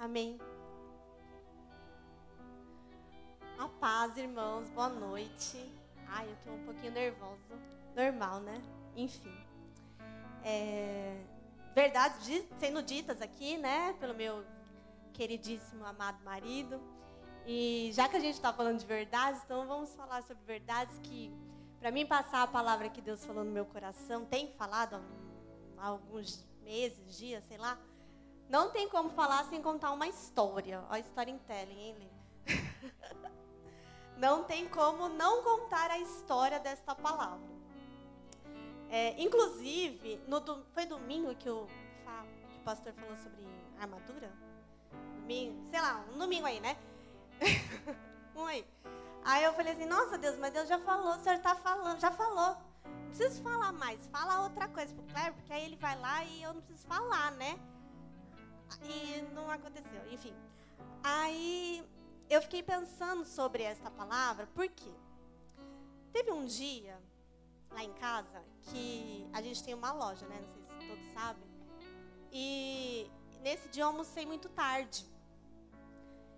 Amém. A paz, irmãos, boa noite. Ai, eu tô um pouquinho nervosa. Normal, né? Enfim. É, verdades sendo ditas aqui, né, pelo meu queridíssimo amado marido. E já que a gente está falando de verdades, então vamos falar sobre verdades que, para mim, passar a palavra que Deus falou no meu coração, tem falado há alguns meses, dias, sei lá. Não tem como falar sem contar uma história. Ó, storytelling, hein, Lê? não tem como não contar a história desta palavra. É, inclusive, no, foi domingo que o, que o pastor falou sobre armadura? Domingo, sei lá, um domingo aí, né? um aí. Aí eu falei assim, nossa Deus, mas Deus já falou, o senhor está falando, já falou. Não preciso falar mais, fala outra coisa pro Cleber, porque aí ele vai lá e eu não preciso falar, né? E não aconteceu, enfim. Aí eu fiquei pensando sobre esta palavra, por quê? Teve um dia lá em casa que a gente tem uma loja, né? Não sei se todos sabem. E nesse dia eu almocei muito tarde.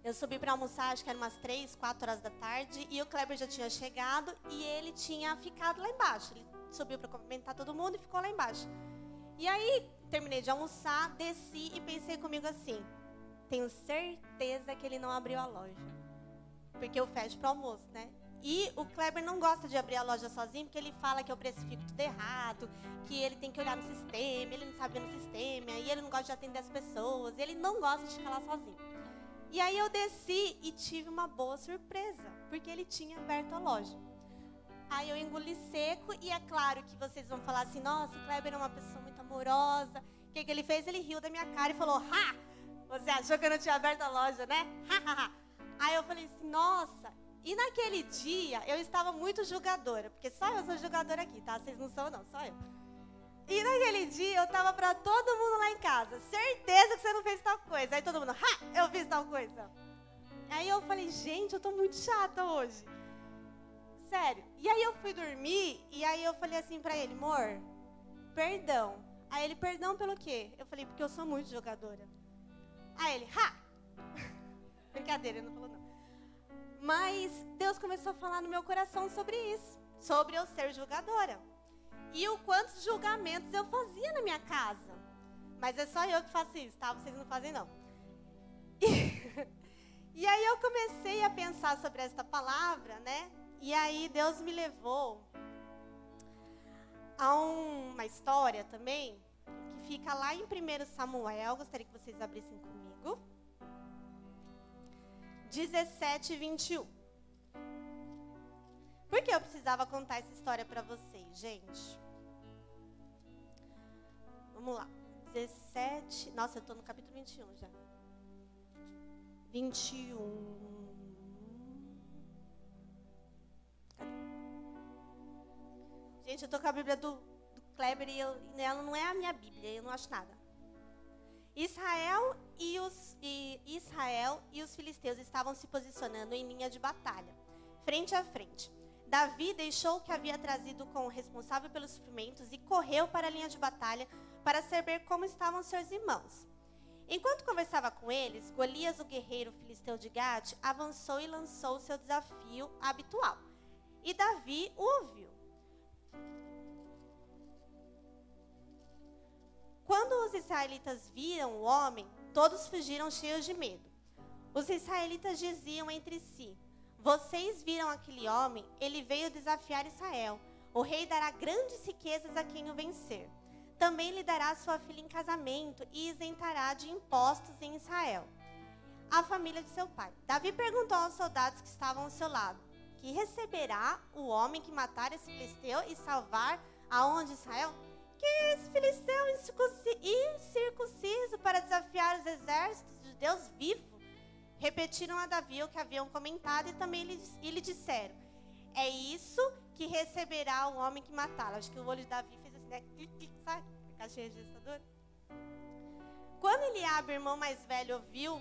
Eu subi para almoçar, acho que era umas 3, 4 horas da tarde, e o Kleber já tinha chegado e ele tinha ficado lá embaixo. Ele subiu para cumprimentar todo mundo e ficou lá embaixo. E aí, terminei de almoçar, desci e pensei comigo assim: tenho certeza que ele não abriu a loja. Porque eu fecho para almoço, né? E o Kleber não gosta de abrir a loja sozinho, porque ele fala que eu precifico tudo errado, que ele tem que olhar no sistema, ele não sabe no sistema, e ele não gosta de atender as pessoas, ele não gosta de ficar lá sozinho. E aí eu desci e tive uma boa surpresa, porque ele tinha aberto a loja. Aí eu engoli seco e é claro que vocês vão falar assim, nossa, o Kleber é uma pessoa muito amorosa. O que, que ele fez? Ele riu da minha cara e falou, ha! Você achou que eu não tinha aberto a loja, né? Aí eu falei assim, nossa. E naquele dia eu estava muito julgadora, porque só eu sou julgadora aqui, tá? Vocês não são não, só eu. E naquele dia eu tava para todo mundo lá em casa, certeza que você não fez tal coisa. Aí todo mundo, ha, eu fiz tal coisa. Aí eu falei, gente, eu tô muito chata hoje. Sério. E aí eu fui dormir e aí eu falei assim para ele, amor, perdão. Aí ele, perdão pelo quê? Eu falei, porque eu sou muito jogadora. Aí ele, ha! Brincadeira, ele não falou não. Mas Deus começou a falar no meu coração sobre isso, sobre eu ser jogadora. E o quantos julgamentos eu fazia na minha casa. Mas é só eu que faço isso, tá? Vocês não fazem não. E, e aí eu comecei a pensar sobre esta palavra, né? E aí Deus me levou a uma história também que fica lá em 1 Samuel. Gostaria que vocês abrissem comigo. 17 e 21. Por que eu precisava contar essa história para vocês, gente? Vamos lá. 17. Nossa, eu estou no capítulo 21 já. 21. Gente, eu tô com a Bíblia do, do Kleber e, eu, e ela não é a minha Bíblia, eu não acho nada. Israel e, os, e Israel e os filisteus estavam se posicionando em linha de batalha, frente a frente. Davi deixou o que havia trazido com o responsável pelos suprimentos e correu para a linha de batalha para saber como estavam seus irmãos. Enquanto conversava com eles, Golias, o guerreiro filisteu de Gade, avançou e lançou seu desafio habitual. E Davi o ouviu. Quando os israelitas viram o homem, todos fugiram cheios de medo. Os israelitas diziam entre si: Vocês viram aquele homem? Ele veio desafiar Israel. O rei dará grandes riquezas a quem o vencer. Também lhe dará sua filha em casamento e isentará de impostos em Israel. A família de seu pai. Davi perguntou aos soldados que estavam ao seu lado: Que receberá o homem que matar esse filisteu e salvar aonde Israel? Que esse filisteu incircunciso para desafiar os exércitos de Deus vivo? Repetiram a Davi o que haviam comentado e também lhe, disseram: É isso que receberá o homem que matá-lo. Acho que o olho de Davi fez assim, né? Sabe? A caixinha registradora. Quando Eliabe, irmão mais velho, ouviu,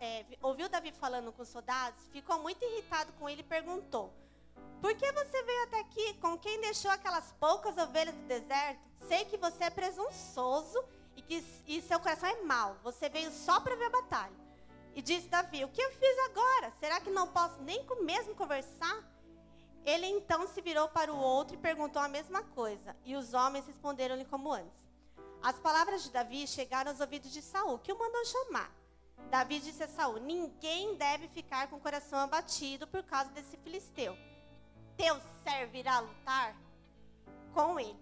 é, ouviu Davi falando com os soldados, ficou muito irritado com ele e perguntou: por que você veio até aqui? Com quem deixou aquelas poucas ovelhas do deserto? Sei que você é presunçoso e que e seu coração é mau. Você veio só para ver a batalha. E disse Davi: O que eu fiz agora? Será que não posso nem mesmo conversar? Ele então se virou para o outro e perguntou a mesma coisa. E os homens responderam-lhe como antes. As palavras de Davi chegaram aos ouvidos de Saul, que o mandou chamar. Davi disse a Saul: Ninguém deve ficar com o coração abatido por causa desse filisteu. Teu servo irá lutar com ele.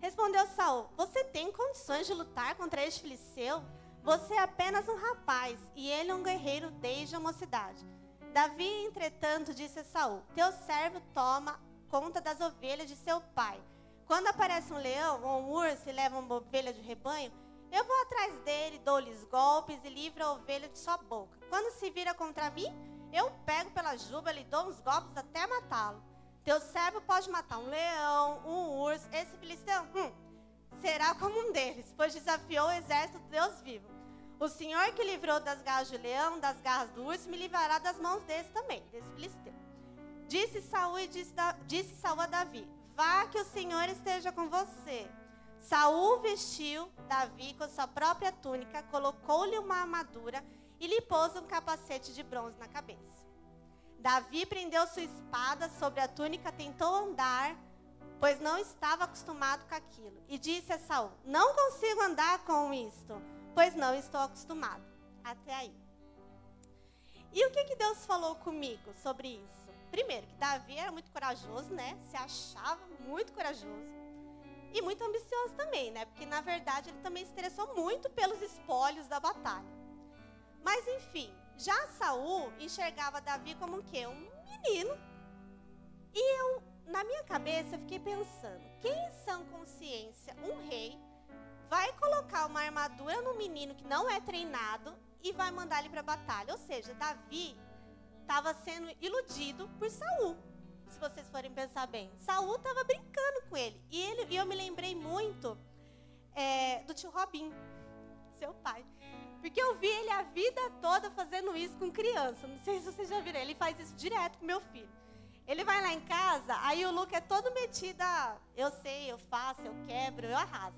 Respondeu Saul: Você tem condições de lutar contra este filisteu? Você é apenas um rapaz e ele é um guerreiro desde a mocidade. Davi, entretanto, disse a Saul: Teu servo toma conta das ovelhas de seu pai. Quando aparece um leão ou um urso e leva uma ovelha de rebanho, eu vou atrás dele, dou-lhes golpes e livro a ovelha de sua boca. Quando se vira contra mim, eu pego pela juba lhe dou uns golpes até matá-lo. Teu servo pode matar um leão, um urso, esse filisteu, hum, será como um deles, pois desafiou o exército do Deus vivo. O Senhor que livrou das garras do leão, das garras do urso, me livrará das mãos desse também, desse filisteu. Disse Saul e disse, disse Saul a Davi: Vá que o Senhor esteja com você. Saul vestiu Davi com sua própria túnica, colocou-lhe uma armadura e lhe pôs um capacete de bronze na cabeça. Davi prendeu sua espada sobre a túnica, tentou andar, pois não estava acostumado com aquilo. E disse a Saul: Não consigo andar com isto pois não estou acostumado. Até aí. E o que, que Deus falou comigo sobre isso? Primeiro, que Davi era muito corajoso, né? Se achava muito corajoso. E muito ambicioso também, né? Porque na verdade ele também se interessou muito pelos espólios da batalha. Mas enfim, já Saul enxergava Davi como um quê? Um menino. E eu, na minha cabeça, fiquei pensando: quem em sã consciência, um rei, vai colocar uma armadura no menino que não é treinado e vai mandar ele para batalha. Ou seja, Davi estava sendo iludido por Saul. Se vocês forem pensar bem, Saul estava brincando com ele. E, ele, e eu me lembrei muito é, do tio Robin, seu pai. Porque eu vi ele a vida toda fazendo isso com criança. Não sei se vocês já viram, ele faz isso direto com meu filho. Ele vai lá em casa, aí o Luke é todo metido a, eu sei, eu faço, eu quebro, eu arraso.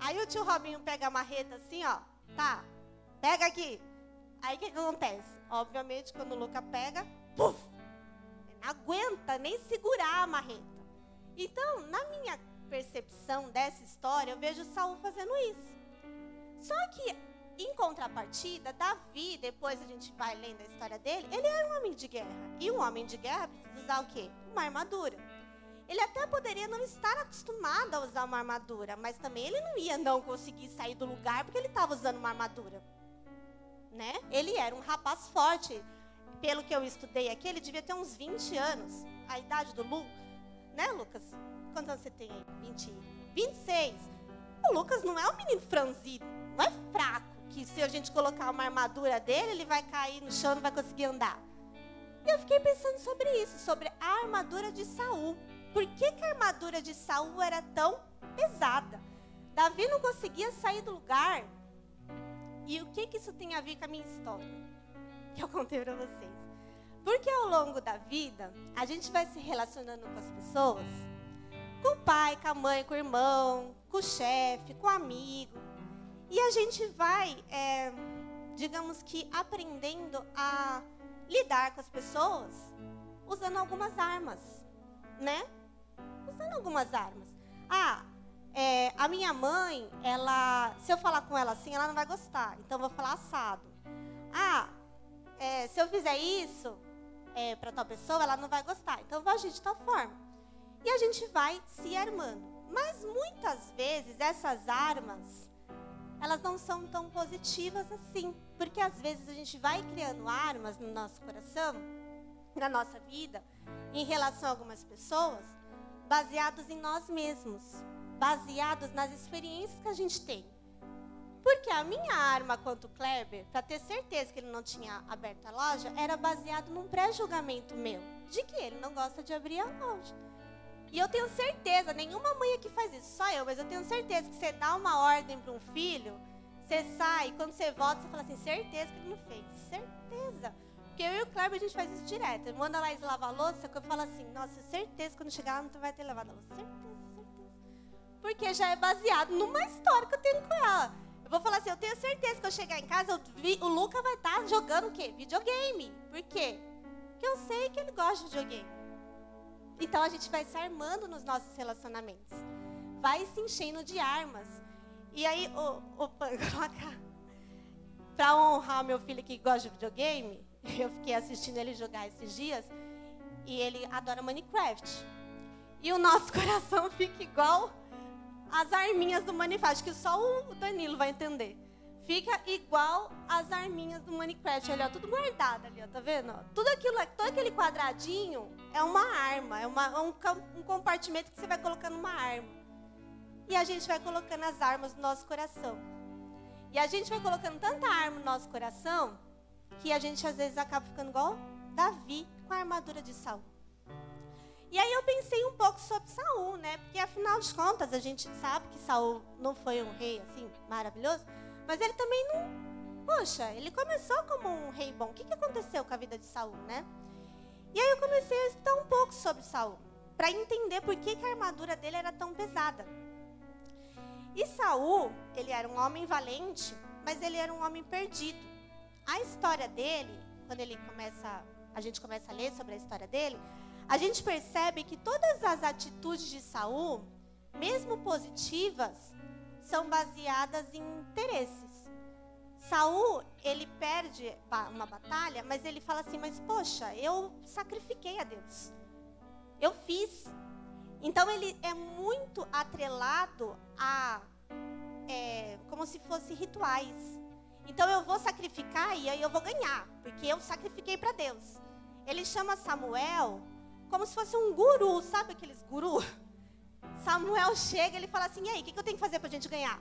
Aí o tio Robinho pega a marreta assim, ó. Tá, pega aqui. Aí o que, que acontece? Obviamente, quando o Luca pega, puf! Não aguenta nem segurar a marreta. Então, na minha percepção dessa história, eu vejo Saul fazendo isso. Só que, em contrapartida, Davi, depois a gente vai lendo a história dele, ele era um homem de guerra. E um homem de guerra precisa usar o quê? Uma armadura. Ele até poderia não estar acostumado a usar uma armadura, mas também ele não ia não conseguir sair do lugar porque ele estava usando uma armadura. Né? Ele era um rapaz forte. Pelo que eu estudei aqui, ele devia ter uns 20 anos. A idade do Lu, né, Lucas? Quantos anos você tem aí? 20, 26. O Lucas não é um menino franzido, não é fraco, que se a gente colocar uma armadura dele, ele vai cair no chão e não vai conseguir andar. E eu fiquei pensando sobre isso, sobre a armadura de Saul. Por que, que a armadura de Saul era tão pesada? Davi não conseguia sair do lugar. E o que, que isso tem a ver com a minha história? Que eu contei para vocês. Porque ao longo da vida, a gente vai se relacionando com as pessoas, com o pai, com a mãe, com o irmão, com o chefe, com o amigo. E a gente vai, é, digamos que, aprendendo a lidar com as pessoas usando algumas armas, né? usando algumas armas. Ah, é, a minha mãe, ela, se eu falar com ela assim, ela não vai gostar. Então eu vou falar assado. Ah, é, se eu fizer isso é, para tal pessoa, ela não vai gostar. Então eu vou agir de tal forma. E a gente vai se armando. Mas muitas vezes essas armas, elas não são tão positivas assim. Porque às vezes a gente vai criando armas no nosso coração, na nossa vida, em relação a algumas pessoas, baseados em nós mesmos, baseados nas experiências que a gente tem. Porque a minha arma quanto Kleber, para ter certeza que ele não tinha aberto a loja, era baseado num pré-julgamento meu, de que ele não gosta de abrir a loja. E eu tenho certeza, nenhuma mãe aqui faz isso, só eu, mas eu tenho certeza que você dá uma ordem para um filho, você sai, quando você volta, você fala assim, certeza que ele não fez, certeza. Porque eu e o Kleber, a gente faz isso direto. Ele manda lá lavar a louça, que eu falo assim, nossa, certeza, quando chegar lá não vai ter lavado a louça. Certeza, certeza. Porque já é baseado numa história que eu tenho com ela. Eu vou falar assim, eu tenho certeza que eu chegar em casa, vi, o Luca vai estar tá jogando o quê? Videogame. Por quê? Porque eu sei que ele gosta de videogame. Então a gente vai se armando nos nossos relacionamentos. Vai se enchendo de armas. E aí, o, o para honrar meu filho que gosta de videogame, eu fiquei assistindo ele jogar esses dias e ele adora Minecraft. E o nosso coração fica igual as arminhas do Minecraft, que só o Danilo vai entender. Fica igual as arminhas do Minecraft, olha, tudo guardado ali, ó, tá vendo? Tudo aquilo, todo aquele quadradinho é uma arma, é, uma, é um, um compartimento que você vai colocando uma arma. E a gente vai colocando as armas no nosso coração. E a gente vai colocando tanta arma no nosso coração que a gente às vezes acaba ficando igual Davi com a armadura de Saul. E aí eu pensei um pouco sobre Saul, né? Porque afinal de contas a gente sabe que Saul não foi um rei assim maravilhoso, mas ele também não, poxa, ele começou como um rei bom. O que, que aconteceu com a vida de Saul, né? E aí eu comecei a estudar um pouco sobre Saul, para entender por que, que a armadura dele era tão pesada. E Saul, ele era um homem valente, mas ele era um homem perdido. A história dele, quando ele começa, a gente começa a ler sobre a história dele, a gente percebe que todas as atitudes de Saul, mesmo positivas, são baseadas em interesses. Saul, ele perde uma batalha, mas ele fala assim: "Mas poxa, eu sacrifiquei a Deus. Eu fiz. Então ele é muito atrelado a é, como se fosse rituais. Então eu vou sacrificar e aí eu vou ganhar, porque eu sacrifiquei para Deus. Ele chama Samuel como se fosse um guru, sabe aqueles guru? Samuel chega, ele fala assim: "E aí, o que, eu tenho que fazer para a gente ganhar?"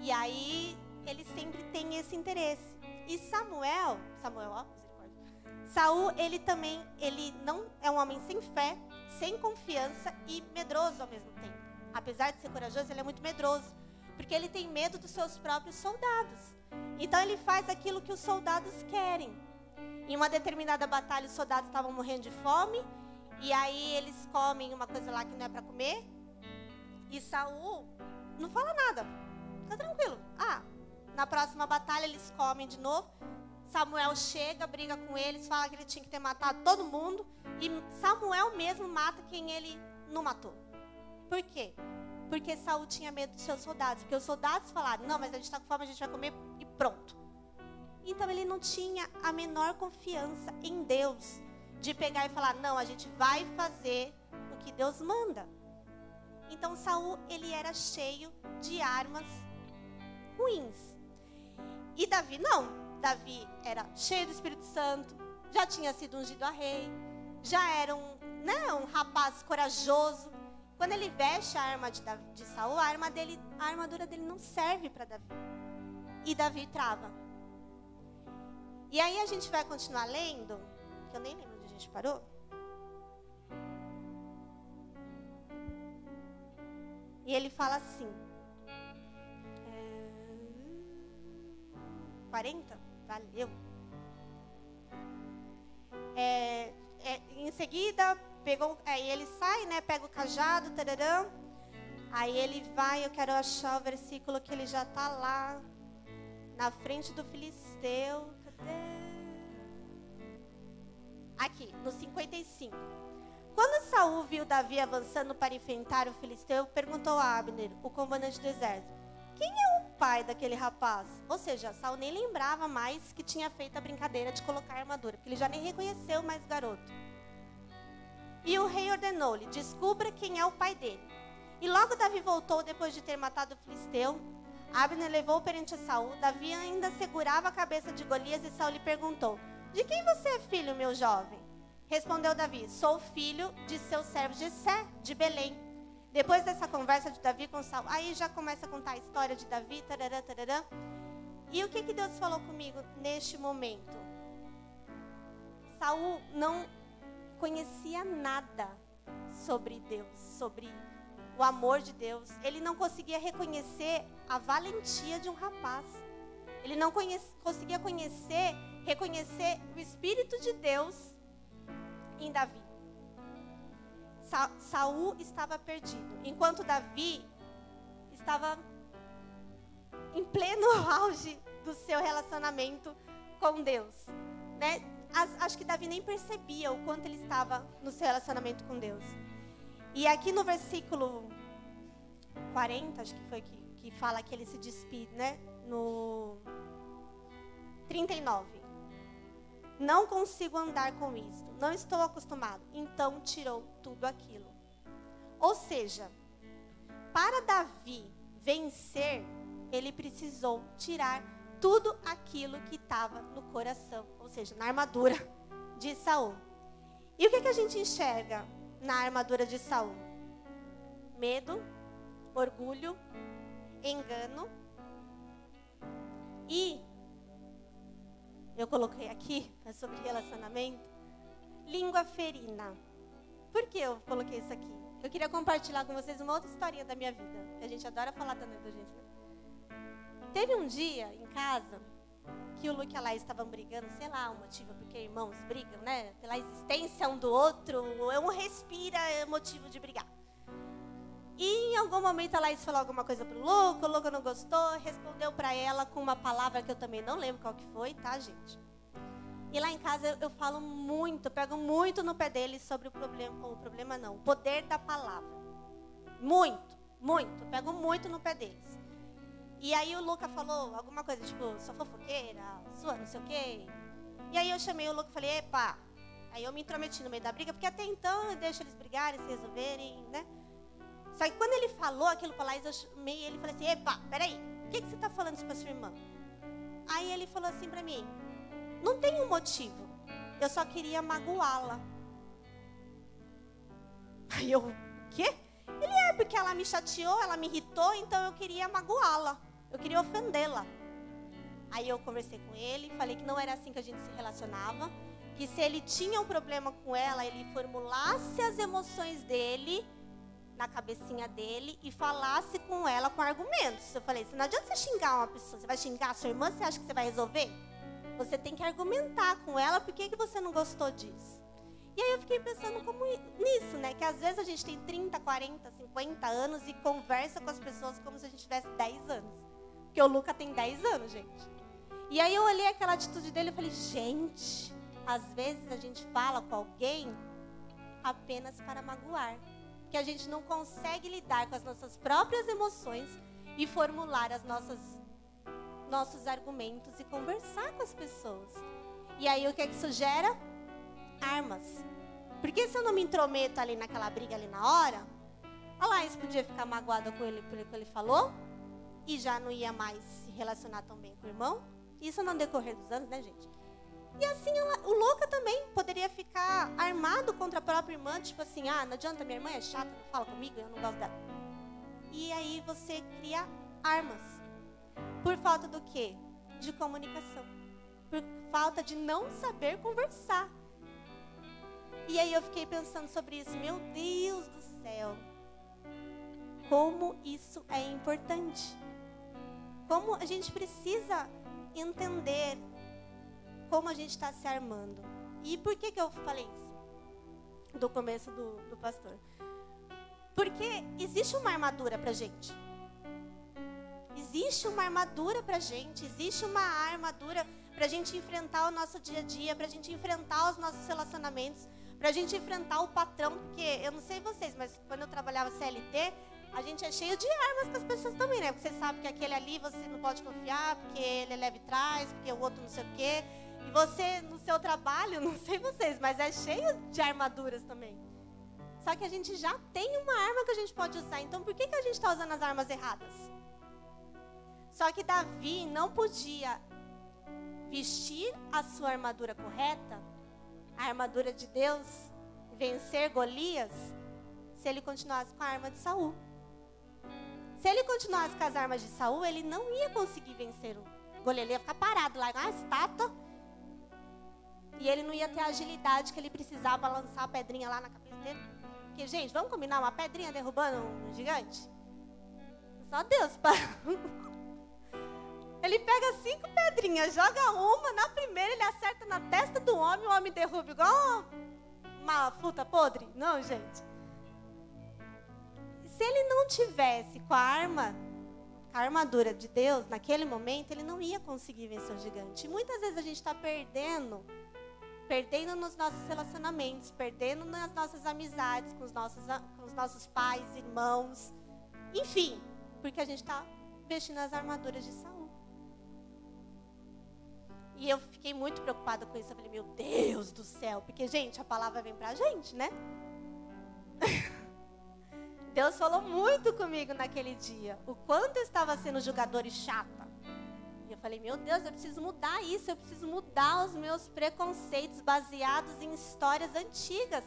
E aí ele sempre tem esse interesse. E Samuel, Samuel, ó, Saul, ele também, ele não é um homem sem fé, sem confiança e medroso ao mesmo tempo. Apesar de ser corajoso, ele é muito medroso, porque ele tem medo dos seus próprios soldados. Então ele faz aquilo que os soldados querem. Em uma determinada batalha, os soldados estavam morrendo de fome, e aí eles comem uma coisa lá que não é para comer. E Saul não fala nada. Fica tranquilo. Ah, na próxima batalha eles comem de novo. Samuel chega, briga com eles, fala que ele tinha que ter matado todo mundo. E Samuel mesmo mata quem ele não matou. Por quê? Porque Saul tinha medo dos seus soldados. Porque os soldados falaram: não, mas a gente está com fome, a gente vai comer e pronto. Então ele não tinha a menor confiança em Deus de pegar e falar: não, a gente vai fazer o que Deus manda. Então Saul ele era cheio de armas ruins. E Davi não. Davi era cheio do Espírito Santo, já tinha sido ungido a rei, já era um, né, um rapaz corajoso. Quando ele veste a arma de, Davi, de Saul, a, arma dele, a armadura dele não serve para Davi. E Davi trava. E aí a gente vai continuar lendo, que eu nem lembro onde a gente parou. E ele fala assim. 40? Valeu. É, é, em seguida, pegou, aí ele sai, né? Pega o cajado, tararã. Aí ele vai, eu quero achar o versículo que ele já está lá na frente do filisteu. Cadê? Aqui, no 55. Quando Saul viu Davi avançando para enfrentar o filisteu, perguntou a Abner, o comandante do exército: Quem é o pai daquele rapaz? Ou seja, Saul nem lembrava mais que tinha feito a brincadeira de colocar a armadura, porque ele já nem reconheceu mais o garoto. E o rei ordenou-lhe: Descubra quem é o pai dele. E logo Davi voltou depois de ter matado o filisteu. Abner levou perante Saul. Davi ainda segurava a cabeça de Golias e Saul lhe perguntou: De quem você é filho, meu jovem? Respondeu Davi: Sou filho de seu servo Jessé, de Belém. Depois dessa conversa de Davi com Saul, aí já começa a contar a história de Davi, tarará, tarará. E o que, que Deus falou comigo neste momento? Saul não conhecia nada sobre Deus, sobre o amor de Deus. Ele não conseguia reconhecer a valentia de um rapaz. Ele não conhece, conseguia conhecer, reconhecer o Espírito de Deus em Davi. Sa Saul estava perdido, enquanto Davi estava em pleno auge do seu relacionamento com Deus, né? Acho que Davi nem percebia o quanto ele estava no seu relacionamento com Deus. E aqui no versículo 40, acho que foi que, que fala que ele se despide, né? No 39. Não consigo andar com isso. Não estou acostumado. Então tirou tudo aquilo. Ou seja, para Davi vencer, ele precisou tirar tudo aquilo que estava no coração, ou seja, na armadura de Saul. E o que, que a gente enxerga na armadura de Saul? Medo, orgulho, engano e eu coloquei aqui é sobre relacionamento, língua ferina. Por que eu coloquei isso aqui? Eu queria compartilhar com vocês uma outra historinha da minha vida. Que a gente adora falar também da gente. Né? Teve um dia em casa que o Luke e a Laís estavam brigando, sei lá, o motivo porque irmãos brigam, né? Pela existência um do outro, um respira é motivo de brigar. E em algum momento a Laís falou alguma coisa pro Luke, o Luke não gostou, respondeu para ela com uma palavra que eu também não lembro qual que foi, tá, gente? E lá em casa eu, eu falo muito, pego muito no pé deles sobre o problema, o problema não, o poder da palavra. Muito, muito, pego muito no pé deles. E aí o Luca falou alguma coisa, tipo, sou fofoqueira, sua não sei o quê. E aí eu chamei o Luca e falei, epa. Aí eu me intrometi no meio da briga, porque até então eu deixo eles brigarem, se resolverem, né? Só que quando ele falou aquilo pra Laís, eu chamei ele e falei assim, epa, peraí, por que, que você tá falando isso pra sua irmã? Aí ele falou assim pra mim, não tem um motivo, eu só queria magoá-la. Aí eu, o quê? Ele é, porque ela me chateou, ela me irritou, então eu queria magoá-la. Eu queria ofendê-la. Aí eu conversei com ele, falei que não era assim que a gente se relacionava, que se ele tinha um problema com ela, ele formulasse as emoções dele na cabecinha dele e falasse com ela com argumentos. Eu falei, não adianta você xingar uma pessoa, você vai xingar a sua irmã, você acha que você vai resolver? Você tem que argumentar com ela por que, que você não gostou disso. E aí eu fiquei pensando como nisso, né? Que às vezes a gente tem 30, 40, 50 anos e conversa com as pessoas como se a gente tivesse 10 anos. Porque o Luca tem 10 anos, gente. E aí eu olhei aquela atitude dele e falei, gente, às vezes a gente fala com alguém apenas para magoar. Que a gente não consegue lidar com as nossas próprias emoções e formular as nossas nossos argumentos e conversar com as pessoas. E aí o que é que isso gera? Armas. Porque se eu não me intrometo ali naquela briga ali na hora, a Laís podia ficar magoada com ele por o que ele falou, e já não ia mais se relacionar tão bem com o irmão. Isso no decorrer dos anos, né, gente? E assim, ela, o louca também poderia ficar armado contra a própria irmã, tipo assim, ah, não adianta, minha irmã é chata, não fala comigo, eu não gosto dela. E aí você cria armas. Por falta do quê? De comunicação. Por falta de não saber conversar. E aí eu fiquei pensando sobre isso, meu Deus do céu. Como isso é importante como a gente precisa entender como a gente está se armando. E por que, que eu falei isso? Do começo do, do pastor. Porque existe uma armadura para gente. Existe uma armadura para gente. Existe uma armadura para gente enfrentar o nosso dia a dia, para gente enfrentar os nossos relacionamentos, para gente enfrentar o patrão. Porque eu não sei vocês, mas quando eu trabalhava CLT, a gente é cheio de armas com as pessoas também, né? Porque você sabe que aquele ali você não pode confiar, porque ele é leve trás, porque o outro não sei o quê. E você, no seu trabalho, não sei vocês, mas é cheio de armaduras também. Só que a gente já tem uma arma que a gente pode usar. Então por que, que a gente está usando as armas erradas? Só que Davi não podia vestir a sua armadura correta, a armadura de Deus, vencer Golias, se ele continuasse com a arma de Saul. Se ele continuasse com as armas de Saul, ele não ia conseguir vencer o Golias. Ele ia ficar parado lá, uma estátua. E ele não ia ter a agilidade que ele precisava lançar a pedrinha lá na cabeça dele. Porque, gente, vamos combinar uma pedrinha derrubando um gigante? Só Deus para. Ele pega cinco pedrinhas, joga uma, na primeira ele acerta na testa do homem, o homem derruba igual uma fruta podre. Não, gente. Se ele não tivesse com a arma a armadura de Deus, naquele momento, ele não ia conseguir vencer o gigante. E muitas vezes a gente está perdendo, perdendo nos nossos relacionamentos, perdendo nas nossas amizades com os nossos, com os nossos pais, irmãos, enfim, porque a gente está vestindo as armaduras de Saul. E eu fiquei muito preocupada com isso. Eu falei, meu Deus do céu, porque, gente, a palavra vem pra gente, né? Deus falou muito comigo naquele dia. O quanto eu estava sendo jogador e chata. Falei, meu Deus, eu preciso mudar isso. Eu preciso mudar os meus preconceitos baseados em histórias antigas.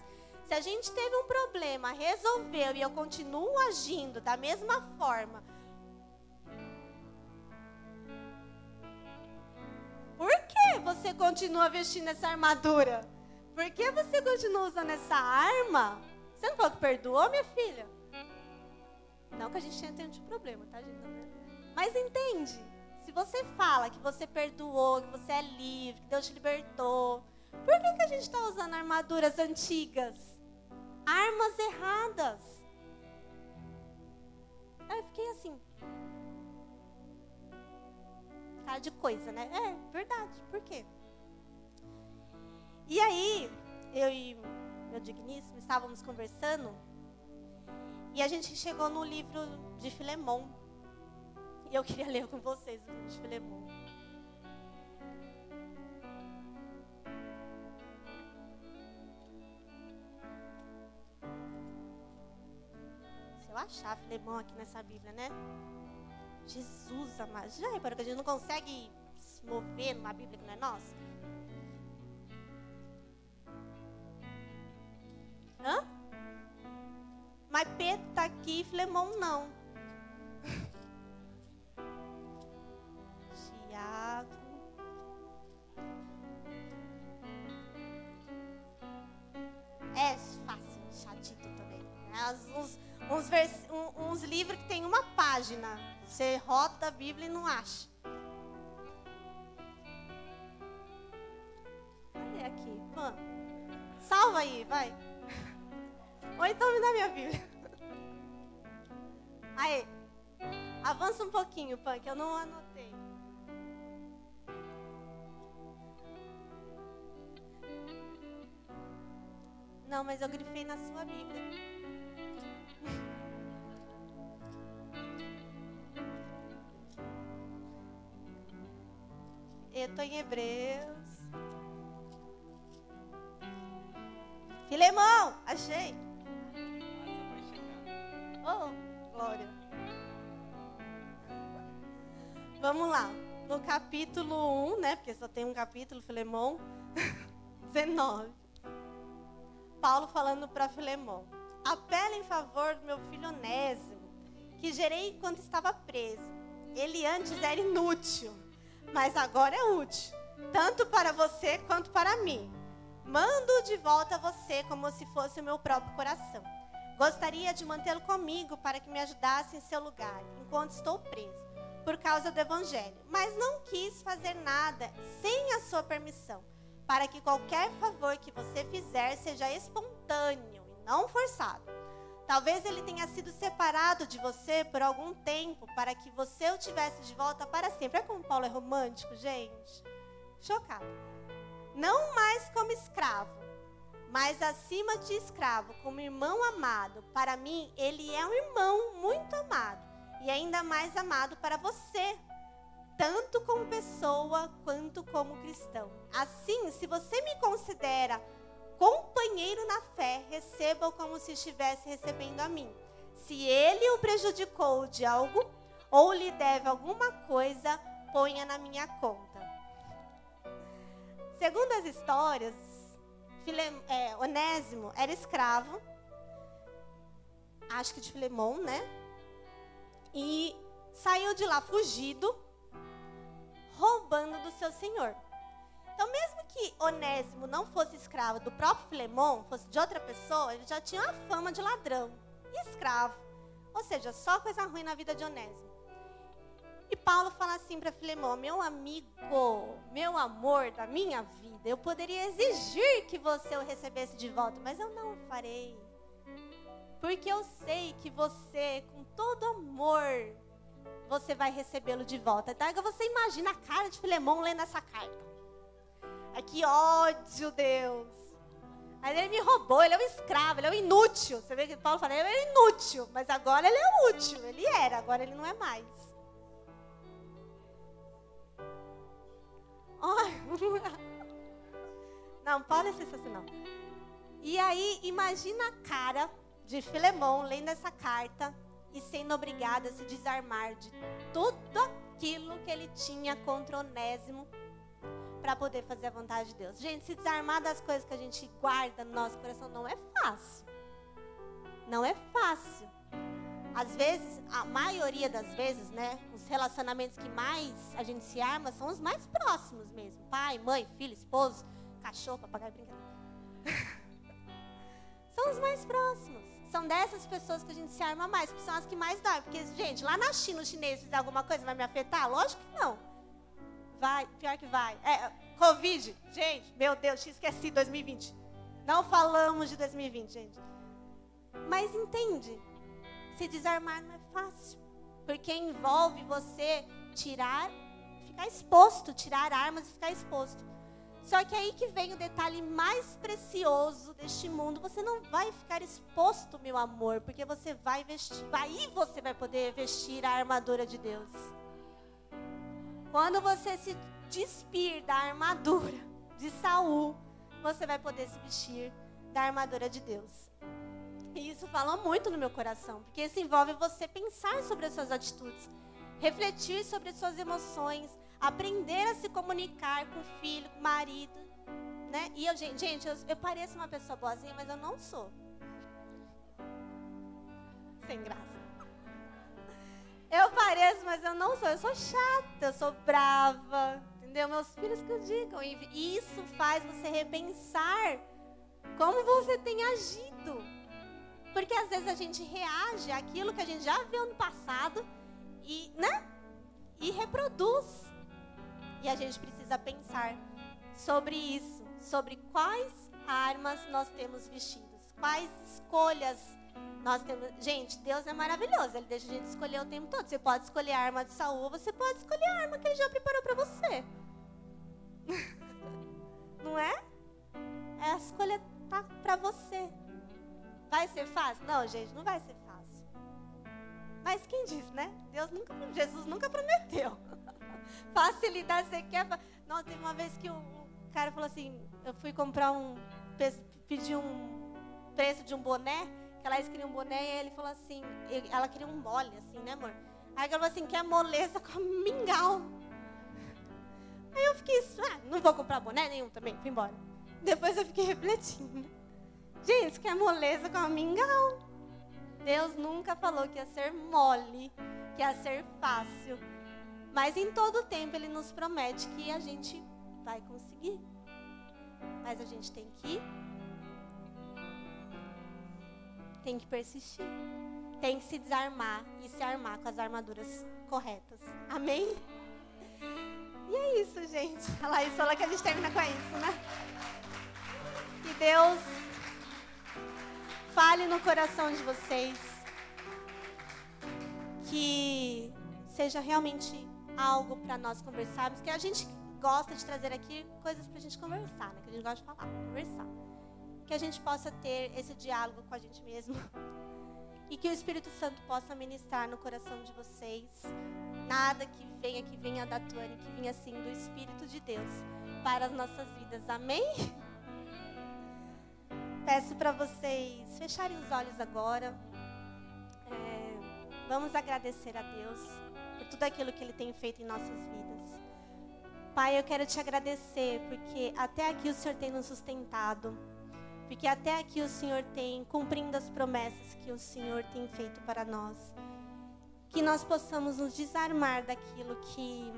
Se a gente teve um problema, resolveu e eu continuo agindo da mesma forma. Por que você continua vestindo essa armadura? Por que você continua usando essa arma? Você não falou que perdoou, minha filha? Não que a gente tenha tanto problema, tá, gente? Mas entende? Se você fala que você perdoou, que você é livre, que Deus te libertou, por que, que a gente está usando armaduras antigas? Armas erradas. Aí eu fiquei assim. Cara de coisa, né? É, verdade. Por quê? E aí, eu e meu digníssimo estávamos conversando e a gente chegou no livro de Filemon. E eu queria ler com vocês o livro de Filemon. Se eu achar Filemon aqui nessa Bíblia, né? Jesus amado. Já reparou que a gente não consegue se mover numa Bíblia que não é nossa? Hã? Mas Pedro está aqui e Flemão não. Acha. Cadê aqui? Salva aí, vai. Ou então me dá minha Bíblia. Aí, avança um pouquinho, que eu não anotei. Não, mas eu grifei na sua Bíblia. Estou em Hebreus. Filemão, achei. Oh, glória. Vamos lá. No capítulo 1, né? Porque só tem um capítulo, Filemão. 19. Paulo falando para Filemão. Apela em favor do meu filho Onésimo, que gerei enquanto estava preso. Ele antes era inútil, mas agora é útil, tanto para você quanto para mim. Mando de volta a você como se fosse o meu próprio coração. Gostaria de mantê-lo comigo para que me ajudasse em seu lugar, enquanto estou preso, por causa do Evangelho. Mas não quis fazer nada sem a sua permissão, para que qualquer favor que você fizer seja espontâneo e não forçado. Talvez ele tenha sido separado de você por algum tempo, para que você o tivesse de volta para sempre. É como Paulo é romântico, gente. Chocado. Não mais como escravo mas acima de escravo, como irmão amado, para mim ele é um irmão muito amado e ainda mais amado para você, tanto como pessoa quanto como cristão. Assim, se você me considera companheiro na fé, receba-o como se estivesse recebendo a mim. Se ele o prejudicou de algo ou lhe deve alguma coisa, ponha na minha conta. Segundo as histórias, File, é, Onésimo era escravo, acho que de Filemon, né? E saiu de lá fugido, roubando do seu senhor. Que Onésimo não fosse escravo do próprio Filemon, fosse de outra pessoa, ele já tinha a fama de ladrão e escravo. Ou seja, só coisa ruim na vida de Onésimo. E Paulo fala assim para Filemão: meu amigo, meu amor da minha vida, eu poderia exigir que você o recebesse de volta, mas eu não farei. Porque eu sei que você, com todo amor, você vai recebê-lo de volta. Então, você imagina a cara de Filemão lendo essa carta. Ai, que ódio, Deus. Mas ele me roubou, ele é um escravo, ele é um inútil. Você vê que Paulo fala, ele é inútil, mas agora ele é útil. Ele era, agora ele não é mais. Não, Paulo é sensacional. E aí, imagina a cara de Filemão lendo essa carta e sendo obrigado a se desarmar de tudo aquilo que ele tinha contra Onésimo para poder fazer a vontade de Deus. Gente, se desarmar das coisas que a gente guarda no nosso coração não é fácil. Não é fácil. Às vezes, a maioria das vezes, né, os relacionamentos que mais a gente se arma são os mais próximos mesmo. Pai, mãe, filho, esposo, cachorro, papagaio, brincadeira. são os mais próximos. São dessas pessoas que a gente se arma mais, porque são as que mais dão. Porque, gente, lá na China, os chineses fizer alguma coisa, vai me afetar? Lógico que não. Vai, pior que vai. É, Covid, gente, meu Deus, tinha esquecido 2020. Não falamos de 2020, gente. Mas entende, se desarmar não é fácil. Porque envolve você tirar, ficar exposto, tirar armas e ficar exposto. Só que aí que vem o detalhe mais precioso deste mundo. Você não vai ficar exposto, meu amor, porque você vai vestir. Aí você vai poder vestir a armadura de Deus. Quando você se despir da armadura de Saul, você vai poder se vestir da armadura de Deus. E isso fala muito no meu coração, porque isso envolve você pensar sobre as suas atitudes, refletir sobre as suas emoções, aprender a se comunicar com o filho, com o marido, né? E eu, gente, eu, eu pareço uma pessoa boazinha, mas eu não sou. Sem graça. Eu pareço, mas eu não sou. Eu sou chata, eu sou brava, entendeu? Meus filhos que eu digam. E isso faz você repensar como você tem agido. Porque às vezes a gente reage àquilo que a gente já viu no passado e, né? E reproduz. E a gente precisa pensar sobre isso, sobre quais armas nós temos vestidas, quais escolhas nós temos. Gente, Deus é maravilhoso, Ele deixa a gente escolher o tempo todo. Você pode escolher a arma de Saul, você pode escolher a arma que Ele já preparou para você. Não é? É a escolha tá para você. Vai ser fácil? Não, gente, não vai ser fácil. Mas quem disse, né? Deus nunca, Jesus nunca prometeu. Facilidade, você quer. Não, teve uma vez que o cara falou assim: eu fui comprar um. pedir um preço de um boné, ela queria um boné, e ele falou assim: ela queria um mole, assim, né, amor? Aí ela falou assim: quer moleza com mingau. Aí eu fiquei, ah, não vou comprar boné nenhum também, fui embora. Depois eu fiquei refletindo. Gente, quer moleza com mingau. Deus nunca falou que ia ser mole, que ia ser fácil. Mas em todo tempo ele nos promete que a gente vai conseguir. Mas a gente tem que tem que persistir. Tem que se desarmar e se armar com as armaduras corretas. Amém? E é isso, gente. A Laís falou que a gente termina com isso, né? Que Deus fale no coração de vocês. Que seja realmente algo para nós conversarmos, que a gente gosta de trazer aqui coisas para a gente conversar, né? Que a gente gosta de falar, conversar. Que a gente possa ter esse diálogo com a gente mesmo. E que o Espírito Santo possa ministrar no coração de vocês. Nada que venha, que venha da Tuane, que venha assim do Espírito de Deus para as nossas vidas. Amém? Peço para vocês fecharem os olhos agora. É, vamos agradecer a Deus por tudo aquilo que Ele tem feito em nossas vidas. Pai, eu quero te agradecer porque até aqui o Senhor tem nos sustentado. Porque até aqui o Senhor tem cumprindo as promessas que o Senhor tem feito para nós. Que nós possamos nos desarmar daquilo que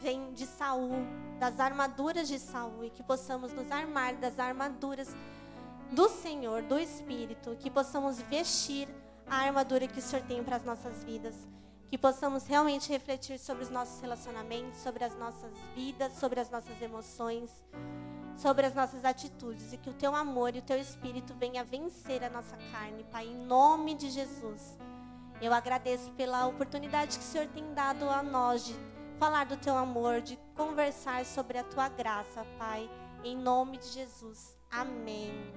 vem de Saul, das armaduras de Saul, e que possamos nos armar das armaduras do Senhor, do Espírito, que possamos vestir a armadura que o Senhor tem para as nossas vidas que possamos realmente refletir sobre os nossos relacionamentos, sobre as nossas vidas, sobre as nossas emoções, sobre as nossas atitudes e que o teu amor e o teu espírito venha vencer a nossa carne, Pai, em nome de Jesus. Eu agradeço pela oportunidade que o Senhor tem dado a nós de falar do teu amor, de conversar sobre a tua graça, Pai. Em nome de Jesus. Amém.